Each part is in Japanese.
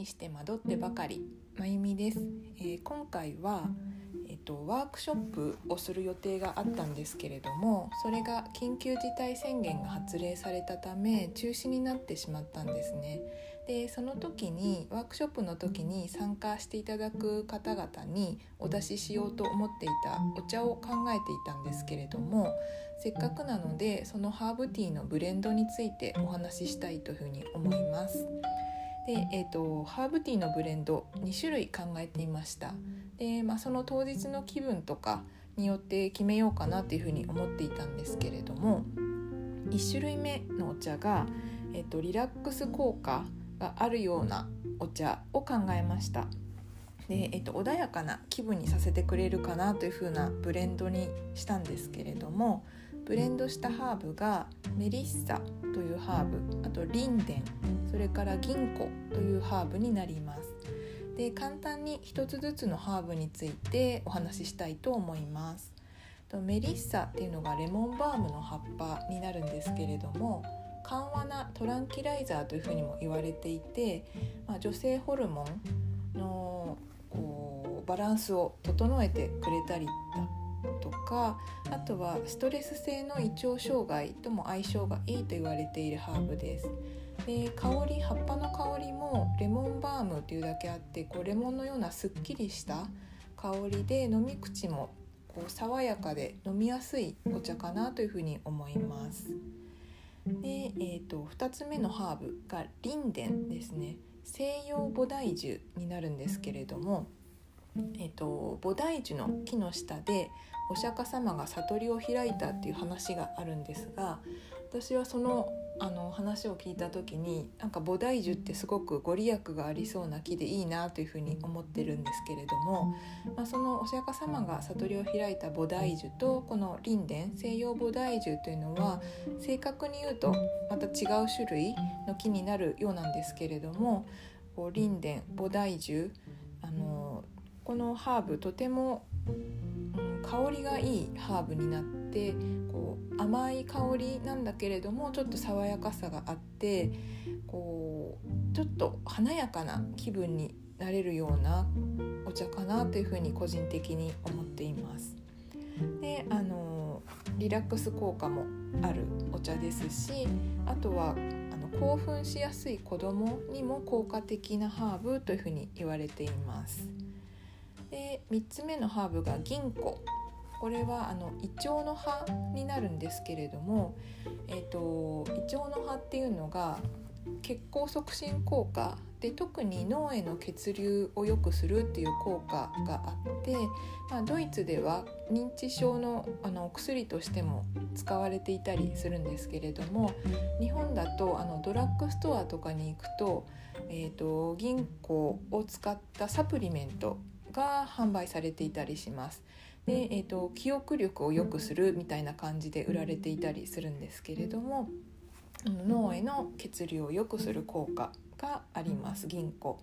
にして惑ってばかり。まゆみです、えー、今回はえっとワークショップをする予定があったんですけれどもそれが緊急事態宣言が発令されたため中止になってしまったんですね。でその時にワークショップの時に参加していただく方々にお出ししようと思っていたお茶を考えていたんですけれどもせっかくなのでそのハーブティーのブレンドについてお話ししたいというふうに思います。で、えーと、ハーブティーのブレンド2種類考えていました。で、まあ、その当日の気分とかによって決めようかなっていうふうに思っていたんですけれども1種類目のお茶が、えーと、リラックス効果があるようなお茶を考えました。で、えーと、穏やかな気分にさせてくれるかなというふうなブレンドにしたんですけれどもブレンドしたハーブがメリッサというハーブあとリンデンそれから銀コというハーブになります。で簡単に一つずつのハーブについてお話ししたいと思います。メリッサっていうのがレモンバームの葉っぱになるんですけれども緩和なトランキライザーというふうにも言われていて、まあ、女性ホルモンのこうバランスを整えてくれたりとかあとはストレス性の胃腸障害とも相性がいいと言われているハーブです。で香り葉っぱの香りもレモンバームっていうだけあってこうレモンのようなすっきりした香りで飲み口もこう爽やかで飲みやすいお茶かなというふうに思います。で、えーと、2つ目のハーブがリンデンですね西洋菩提樹になるんですけれども、えーと菩提樹の木の下でお釈迦様が悟りを開いたっていう話があるんですが私はそのあの話を聞いた時になんか菩提樹ってすごくご利益がありそうな木でいいなというふうに思ってるんですけれども、まあ、そのお釈迦様が悟りを開いた菩提樹とこの輪殿西洋菩提樹というのは正確に言うとまた違う種類の木になるようなんですけれども輪殿菩提樹あのこのハーブとても、香りがいいハーブになってこう甘い香りなんだけれどもちょっと爽やかさがあってこうちょっと華やかな気分になれるようなお茶かなというふうに個人的に思っています。であのリラックス効果もあるお茶ですしあとはあの興奮しやすい子どもにも効果的なハーブというふうに言われています。3つ目のハーブが銀行。これはあのイチョウの葉になるんですけれども、えーと、イチョウの葉っていうのが血行促進効果。で特に脳への血流を良くするっていう効果があって、まあ、ドイツでは認知症のあの薬としても使われていたりするんですけれども日本だとあのドラッグストアとかに行くと,、えーと銀行を使ったサプリメントが販売されていたりします。で、えーと、記憶力を良くするみたいな感じで売られていたりするんですけれども脳への血流を良くする効果があります銀行。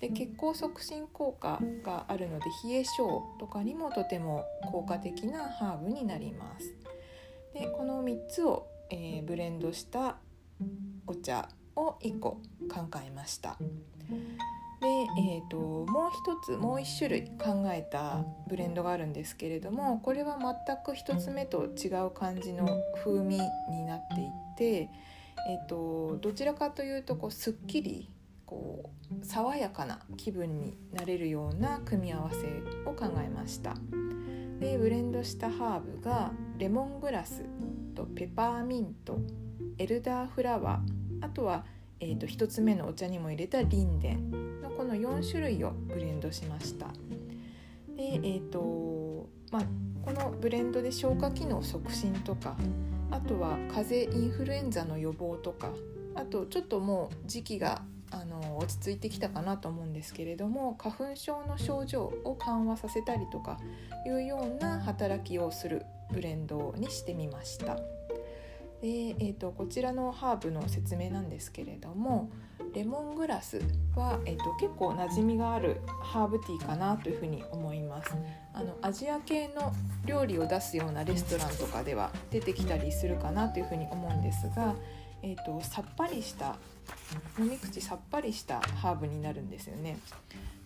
で血行促進効果があるので冷え性とかにもとても効果的なハーブになります。でこの3つを、えー、ブレンドしたお茶を1個考えましたで、えーと、もう一つもう一種類考えたブレンドがあるんですけれどもこれは全く一つ目と違う感じの風味になっていて、えーと、どちらかというとこうすっきりこう爽やかな気分になれるような組み合わせを考えました。でブレンドしたハーブがレモングラスとペパーミントエルダーフラワーあとは、えーと、1つ目のお茶にも入れたリンデンのこの4種類をブレンドしました。でえーとまあ、このブレンドで消化機能促進とかあとは風邪インフルエンザの予防とかあとちょっともう時期があの落ち着いてきたかなと思うんですけれども花粉症の症状を緩和させたりとかいうような働きをするブレンドにしてみました。でえーと、こちらのハーブの説明なんですけれどもレモングラスは、えーと、結構馴染みがあるハーブティーかなというふうに思いますあのアジア系の料理を出すようなレストランとかでは出てきたりするかなというふうに思うんですが、えーと、さっぱりした飲み口さっぱりしたハーブになるんですよね。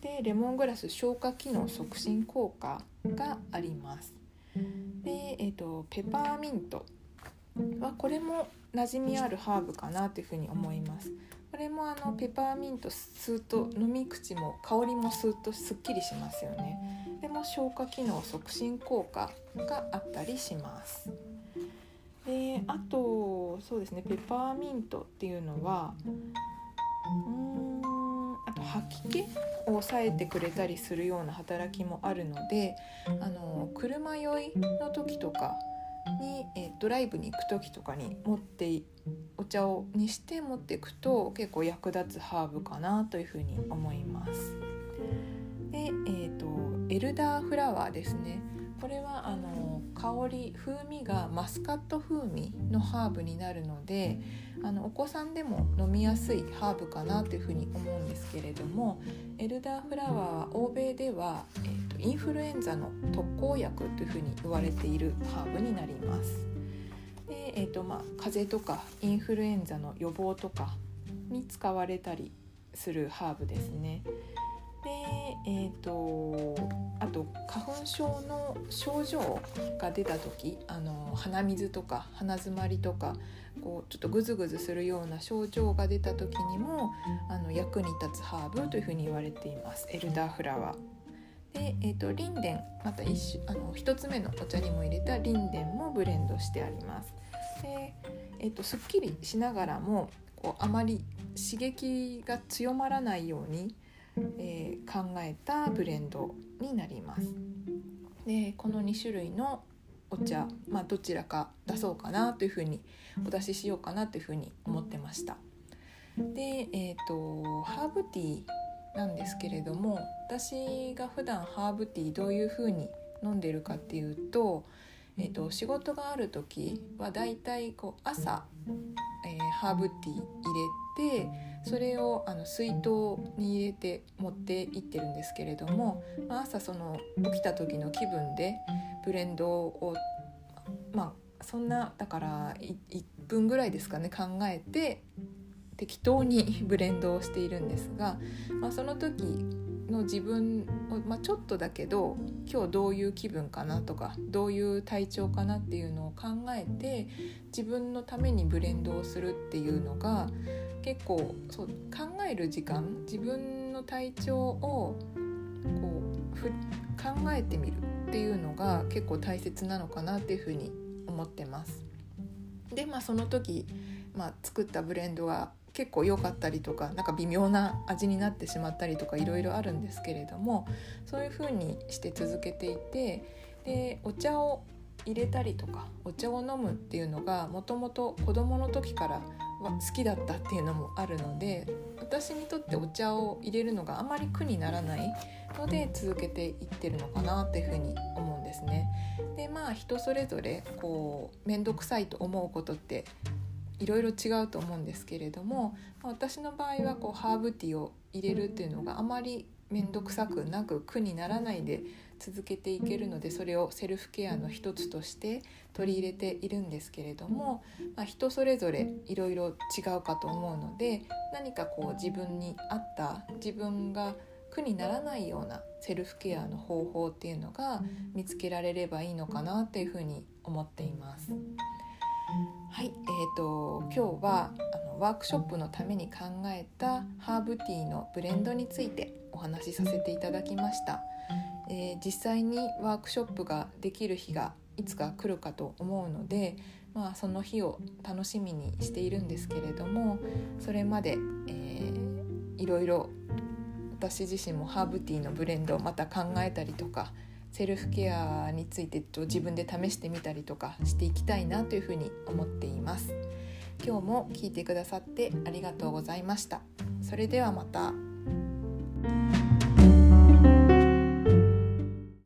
でレモングラス消化機能促進効果があります。で、えーと、ペパーミントはこれも馴染みあるハーブかなというふうに思います。これもあのペパーミント吸うと飲み口も香りも吸うとすっきりしますよね。でも消化機能促進効果があったりします。であとそうですねペパーミントっていうのはうんあと吐き気を抑えてくれたりするような働きもあるのであの車酔いの時とかに、えドライブに行く時とかに持ってお茶をにして持っていくと結構役立つハーブかなというふうに思います。で、えーと、エルダーフラワーですねこれはあの香り風味がマスカット風味のハーブになるのであのお子さんでも飲みやすいハーブかなというふうに思うんですけれどもエルダーフラワーは欧米では、えーと、インフルエンザの特効薬というふうに言われているハーブになります。でえーとまあ、風邪とかインフルエンザの予防とかに使われたりするハーブですね。でえーと、あと花粉症の症状が出た時あの鼻水とか鼻づまりとかこうちょっとグズグズするような症状が出た時にもあの役に立つハーブというふうに言われていますエルダーフラワー。で、えーと、リンデンまた一あの1つ目のお茶にも入れたリンデンもブレンドしてあります。でえーとすっきりしながらもこうあまり刺激が強まらないようにえー、考えたブレンドになります。でこの2種類のお茶、まあ、どちらか出そうかなというふうにお出ししようかなというふうに思ってました。で、えーと、ハーブティーなんですけれども私が普段ハーブティーどういうふうに飲んでるかっていうと,、えーと、仕事がある時はだいこう朝、ー、ハーブティー入れてそれをあの水筒に入れて持って行ってるんですけれども、まあ、朝その起きた時の気分でブレンドをまあそんなだから1分ぐらいですかね考えて適当に ブレンドをしているんですが、まあ、その時の自分を、まあ、ちょっとだけど今日どういう気分かなとかどういう体調かなっていうのを考えて自分のためにブレンドをするっていうのが結構そう考える時間自分の体調をこうふ考えてみるっていうのが結構大切なのかなっていうふうに思ってます。でまあその時、まあ、作ったブレンドは結構良かったりとかなんか微妙な味になってしまったりとかいろいろあるんですけれどもそういう風にして続けていてでお茶を入れたりとかお茶を飲むっていうのがもともと子どもの時から好きだったっていうのもあるので私にとってお茶を入れるのがあまり苦にならないので続けていってるのかなっていうふうに思うんですね。でまあ人それぞれこう面倒くさいと思うことっていろいろ違うと思うんですけれども私の場合はこうハーブティーを入れるっていうのがあまり面倒くさくなく苦にならないで続けていけるのでそれをセルフケアの一つとして取り入れているんですけれども、まあ、人それぞれいろいろ違うかと思うので何かこう自分に合った自分が苦にならないようなセルフケアの方法っていうのが見つけられればいいのかなっていうふうに思っています。はい、えーと、今日はあのワークショップのために考えたハーブティーのブレンドについてお話しさせていただきました、えー、実際にワークショップができる日がいつか来るかと思うので、まあ、その日を楽しみにしているんですけれどもそれまで、えー、いろいろ私自身もハーブティーのブレンドをまた考えたりとかセルフケアについてと自分で試してみたりとかしていきたいなというふうに思っています。今日も聞いてくださってありがとうございました。それではまた。